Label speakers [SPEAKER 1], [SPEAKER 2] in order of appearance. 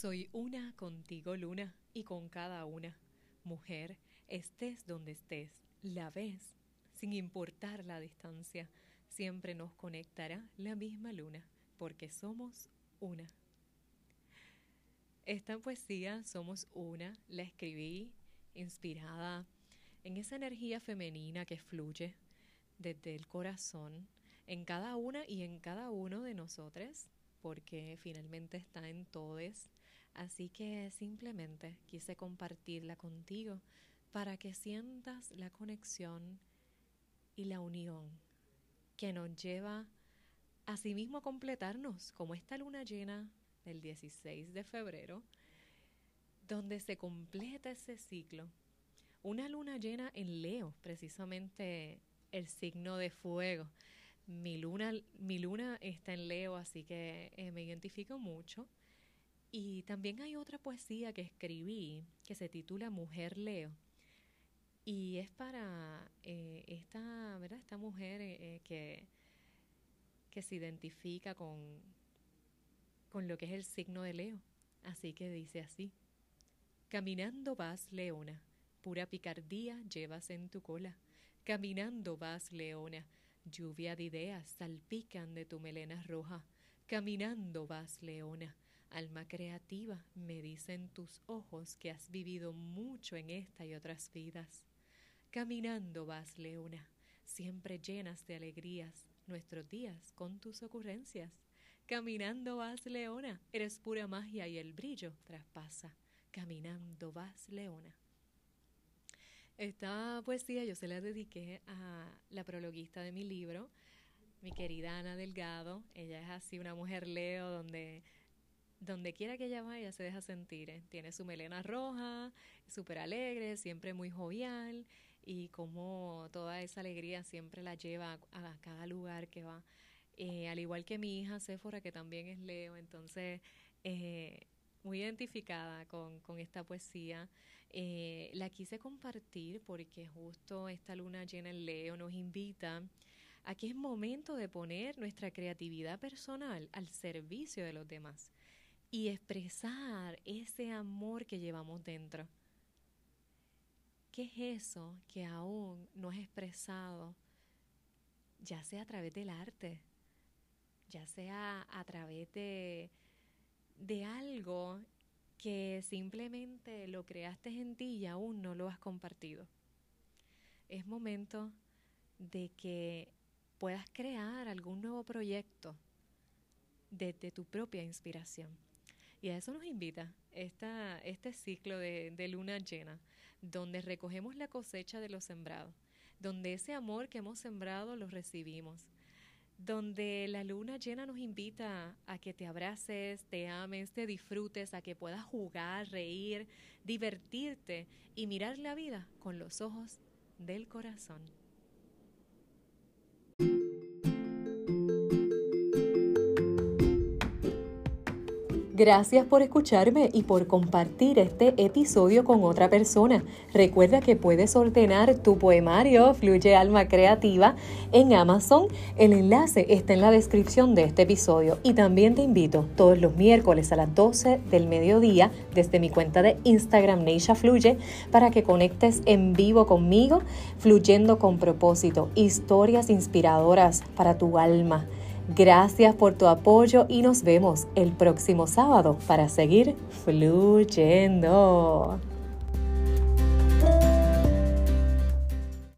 [SPEAKER 1] Soy una contigo, luna, y con cada una. Mujer, estés donde estés, la ves, sin importar la distancia, siempre nos conectará la misma luna, porque somos una. Esta poesía, Somos una, la escribí inspirada en esa energía femenina que fluye desde el corazón en cada una y en cada uno de nosotros, porque finalmente está en todos. Así que simplemente quise compartirla contigo para que sientas la conexión y la unión que nos lleva a sí mismo a completarnos, como esta luna llena del 16 de febrero, donde se completa ese ciclo. Una luna llena en Leo, precisamente el signo de fuego. Mi luna, mi luna está en Leo, así que eh, me identifico mucho. Y también hay otra poesía que escribí que se titula Mujer Leo. Y es para eh, esta, ¿verdad? esta mujer eh, que, que se identifica con, con lo que es el signo de Leo. Así que dice así. Caminando vas, leona, pura picardía llevas en tu cola. Caminando vas, leona, lluvia de ideas salpican de tu melena roja. Caminando vas, leona, alma creativa, me dicen tus ojos que has vivido mucho en esta y otras vidas. Caminando vas, leona, siempre llenas de alegrías nuestros días con tus ocurrencias. Caminando vas, leona, eres pura magia y el brillo traspasa. Caminando vas, leona. Esta poesía yo se la dediqué a la prologuista de mi libro, mi querida Ana Delgado. Ella es así una mujer leo donde donde quiera que ella vaya se deja sentir. ¿eh? Tiene su melena roja, súper alegre, siempre muy jovial y como toda esa alegría siempre la lleva a, cada lugar que va. Eh, al igual que mi hija Sephora, que también es Leo, entonces eh, muy identificada con, con esta poesía. Eh, la quise compartir porque justo esta luna llena en Leo nos invita a que es momento de poner nuestra creatividad personal al servicio de los demás y expresar ese amor que llevamos dentro. ¿Qué es eso que aún no es expresado, ya sea a través del arte, ya sea a través de, de algo que simplemente lo creaste en ti y aún no lo has compartido. Es momento de que puedas crear algún nuevo proyecto desde tu propia inspiración. Y a eso nos invita esta, este ciclo de, de luna llena, donde recogemos la cosecha de lo sembrado, donde ese amor que hemos sembrado lo recibimos, donde la luna llena nos invita a que te abraces, te ames, te disfrutes, a que puedas jugar, reír, divertirte y mirar la vida con los ojos del corazón. Gracias por escucharme y por compartir este episodio con otra persona. Recuerda que puedes ordenar tu poemario Fluye Alma Creativa en Amazon. El enlace está en la descripción de este episodio. Y también te invito todos los miércoles a las 12 del mediodía desde mi cuenta de Instagram Neisha Fluye para que conectes en vivo conmigo, fluyendo con propósito, historias inspiradoras para tu alma. Gracias por tu apoyo y nos vemos el próximo sábado para seguir fluyendo.